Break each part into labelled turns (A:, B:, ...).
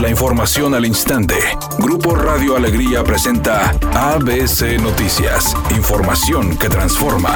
A: La información al instante. Grupo Radio Alegría presenta ABC Noticias. Información que transforma.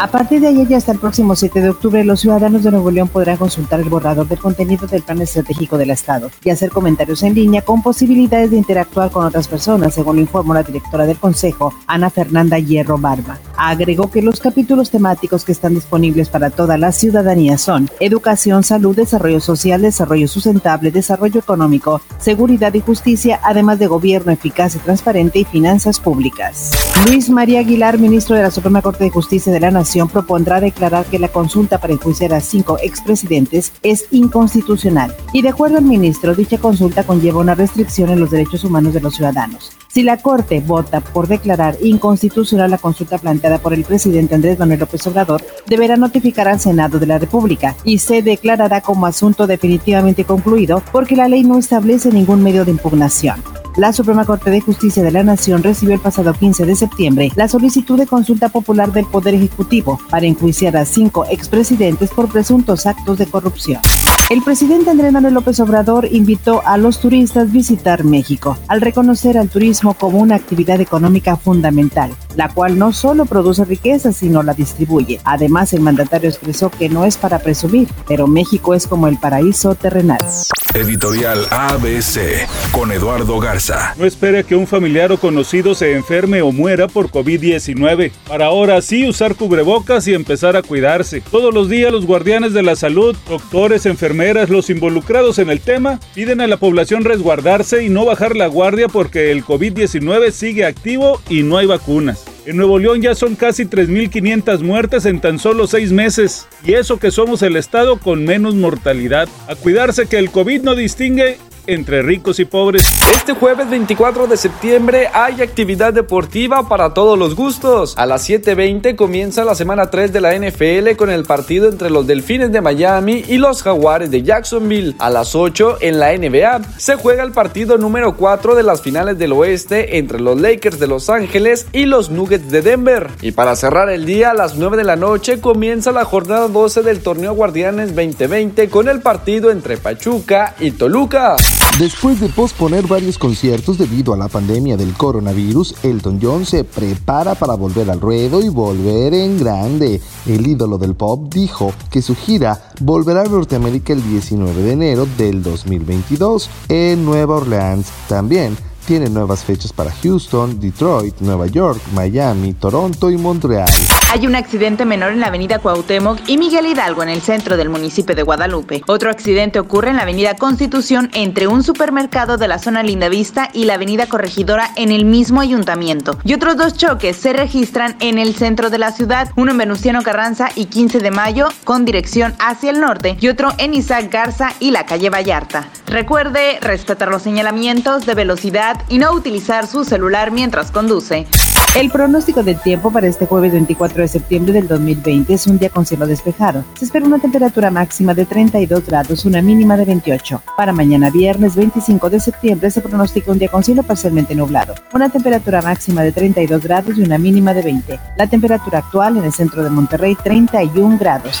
B: A partir de ayer y hasta el próximo 7 de octubre, los ciudadanos de Nuevo León podrán consultar el borrador del contenido del plan estratégico del Estado y hacer comentarios en línea con posibilidades de interactuar con otras personas, según informó la directora del Consejo, Ana Fernanda Hierro Barba. Agregó que los capítulos temáticos que están disponibles para toda la ciudadanía son educación, salud, desarrollo social, desarrollo sustentable, desarrollo económico, seguridad y justicia, además de gobierno eficaz y transparente y finanzas públicas. Luis María Aguilar, ministro de la Suprema Corte de Justicia de la Nación, propondrá declarar que la consulta para enjuiciar a cinco expresidentes es inconstitucional y de acuerdo al ministro, dicha consulta conlleva una restricción en los derechos humanos de los ciudadanos. Si la Corte vota por declarar inconstitucional la consulta planteada por el presidente Andrés Manuel López Obrador, deberá notificar al Senado de la República y se declarará como asunto definitivamente concluido porque la ley no establece ningún medio de impugnación. La Suprema Corte de Justicia de la Nación recibió el pasado 15 de septiembre la solicitud de consulta popular del Poder Ejecutivo para enjuiciar a cinco expresidentes por presuntos actos de corrupción. El presidente Andrés Manuel López Obrador invitó a los turistas a visitar México, al reconocer al turismo como una actividad económica fundamental, la cual no solo produce riqueza, sino la distribuye. Además, el mandatario expresó que no es para presumir, pero México es como el paraíso terrenal.
A: Editorial ABC con Eduardo Garza.
C: No espere que un familiar o conocido se enferme o muera por COVID-19. Para ahora sí usar cubrebocas y empezar a cuidarse. Todos los días los guardianes de la salud, doctores, enfermeras, los involucrados en el tema, piden a la población resguardarse y no bajar la guardia porque el COVID-19 sigue activo y no hay vacunas. En Nuevo León ya son casi 3.500 muertes en tan solo seis meses. Y eso que somos el estado con menos mortalidad. A cuidarse que el COVID no distingue entre ricos y pobres.
D: Este jueves 24 de septiembre hay actividad deportiva para todos los gustos. A las 7.20 comienza la semana 3 de la NFL con el partido entre los Delfines de Miami y los Jaguares de Jacksonville. A las 8 en la NBA se juega el partido número 4 de las finales del oeste entre los Lakers de Los Ángeles y los Nuggets de Denver. Y para cerrar el día a las 9 de la noche comienza la jornada 12 del torneo Guardianes 2020 con el partido entre Pachuca y Toluca.
E: Después de posponer varios conciertos debido a la pandemia del coronavirus, Elton John se prepara para volver al ruedo y volver en grande. El ídolo del pop dijo que su gira volverá a Norteamérica el 19 de enero del 2022 en Nueva Orleans. También tiene nuevas fechas para Houston, Detroit, Nueva York, Miami, Toronto y Montreal.
F: Hay un accidente menor en la avenida Cuauhtémoc y Miguel Hidalgo en el centro del municipio de Guadalupe. Otro accidente ocurre en la avenida Constitución entre un supermercado de la zona Lindavista y la avenida Corregidora en el mismo ayuntamiento. Y otros dos choques se registran en el centro de la ciudad, uno en Venustiano Carranza y 15 de mayo con dirección hacia el norte y otro en Isaac Garza y la calle Vallarta. Recuerde respetar los señalamientos de velocidad y no utilizar su celular mientras conduce.
B: El pronóstico del tiempo para este jueves 24 de septiembre del 2020 es un día con cielo despejado. Se espera una temperatura máxima de 32 grados, una mínima de 28. Para mañana viernes 25 de septiembre se pronostica un día con cielo parcialmente nublado, una temperatura máxima de 32 grados y una mínima de 20. La temperatura actual en el centro de Monterrey 31 grados.